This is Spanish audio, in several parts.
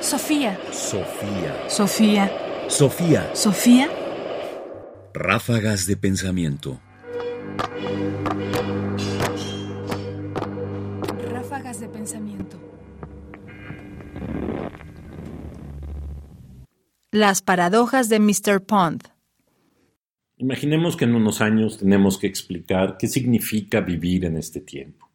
Sofía. Sofía. Sofía. Sofía. Sofía. Ráfagas de pensamiento. Ráfagas de pensamiento. Las paradojas de Mr. Pond. Imaginemos que en unos años tenemos que explicar qué significa vivir en este tiempo.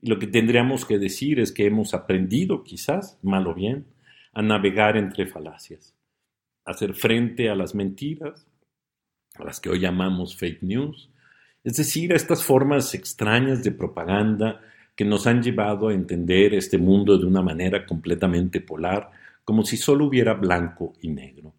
Y lo que tendríamos que decir es que hemos aprendido, quizás, mal o bien, a navegar entre falacias, a hacer frente a las mentiras, a las que hoy llamamos fake news, es decir, a estas formas extrañas de propaganda que nos han llevado a entender este mundo de una manera completamente polar, como si solo hubiera blanco y negro.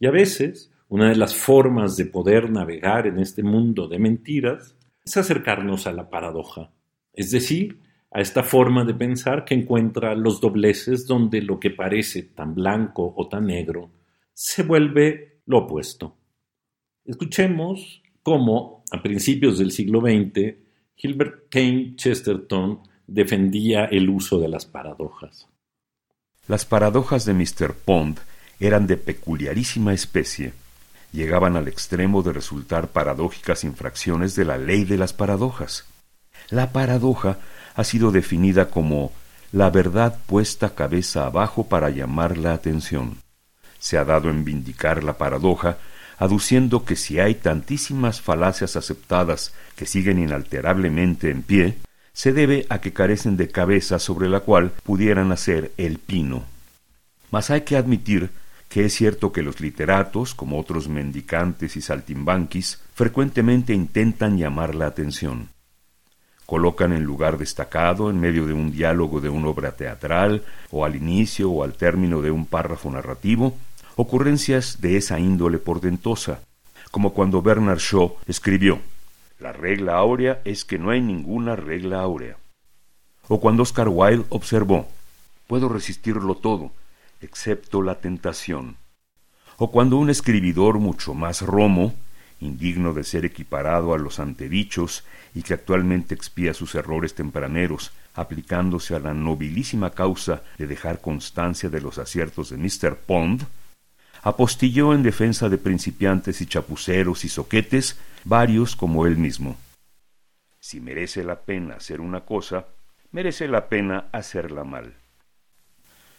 Y a veces, una de las formas de poder navegar en este mundo de mentiras es acercarnos a la paradoja, es decir, a esta forma de pensar que encuentra los dobleces donde lo que parece tan blanco o tan negro se vuelve lo opuesto. Escuchemos cómo, a principios del siglo XX, Gilbert Kane Chesterton defendía el uso de las paradojas. Las paradojas de Mr. Pond eran de peculiarísima especie. Llegaban al extremo de resultar paradójicas infracciones de la ley de las paradojas. La paradoja ha sido definida como la verdad puesta cabeza abajo para llamar la atención. Se ha dado en vindicar la paradoja, aduciendo que si hay tantísimas falacias aceptadas que siguen inalterablemente en pie, se debe a que carecen de cabeza sobre la cual pudieran hacer el pino. Mas hay que admitir que es cierto que los literatos, como otros mendicantes y saltimbanquis, frecuentemente intentan llamar la atención colocan en lugar destacado en medio de un diálogo de una obra teatral, o al inicio o al término de un párrafo narrativo, ocurrencias de esa índole portentosa, como cuando Bernard Shaw escribió La regla áurea es que no hay ninguna regla áurea. O cuando Oscar Wilde observó Puedo resistirlo todo, excepto la tentación. O cuando un escribidor mucho más romo indigno de ser equiparado a los antedichos y que actualmente expía sus errores tempraneros, aplicándose a la nobilísima causa de dejar constancia de los aciertos de Mr. Pond, apostilló en defensa de principiantes y chapuceros y soquetes, varios como él mismo. Si merece la pena hacer una cosa, merece la pena hacerla mal.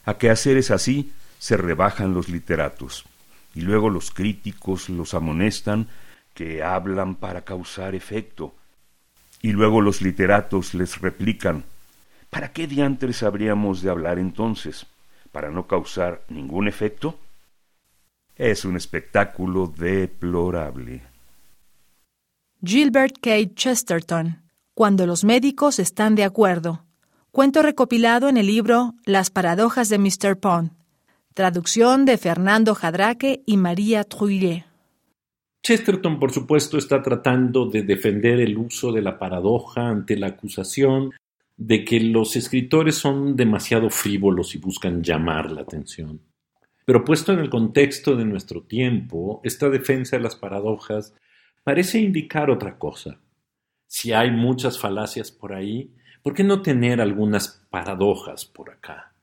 A que hacer es así, se rebajan los literatos, y luego los críticos los amonestan que hablan para causar efecto. Y luego los literatos les replican, ¿para qué diantres habríamos de hablar entonces? ¿Para no causar ningún efecto? Es un espectáculo deplorable. Gilbert K. Chesterton, Cuando los médicos están de acuerdo. Cuento recopilado en el libro Las paradojas de Mr. Pond. Traducción de Fernando Jadraque y María Trujillo. Chesterton, por supuesto, está tratando de defender el uso de la paradoja ante la acusación de que los escritores son demasiado frívolos y buscan llamar la atención. Pero puesto en el contexto de nuestro tiempo, esta defensa de las paradojas parece indicar otra cosa. Si hay muchas falacias por ahí, ¿por qué no tener algunas paradojas por acá?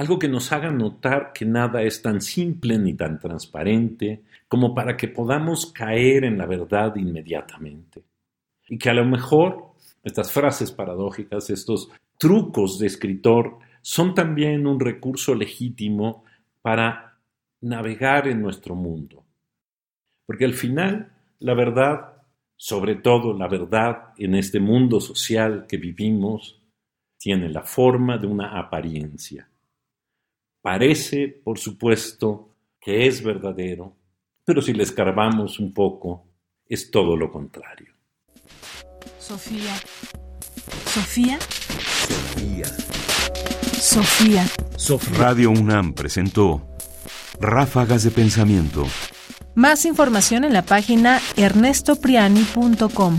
Algo que nos haga notar que nada es tan simple ni tan transparente como para que podamos caer en la verdad inmediatamente. Y que a lo mejor estas frases paradójicas, estos trucos de escritor, son también un recurso legítimo para navegar en nuestro mundo. Porque al final, la verdad, sobre todo la verdad en este mundo social que vivimos, tiene la forma de una apariencia. Parece, por supuesto, que es verdadero, pero si le escarbamos un poco, es todo lo contrario. Sofía. Sofía. Sofía. Sofía. Radio UNAM presentó Ráfagas de Pensamiento. Más información en la página ernestopriani.com.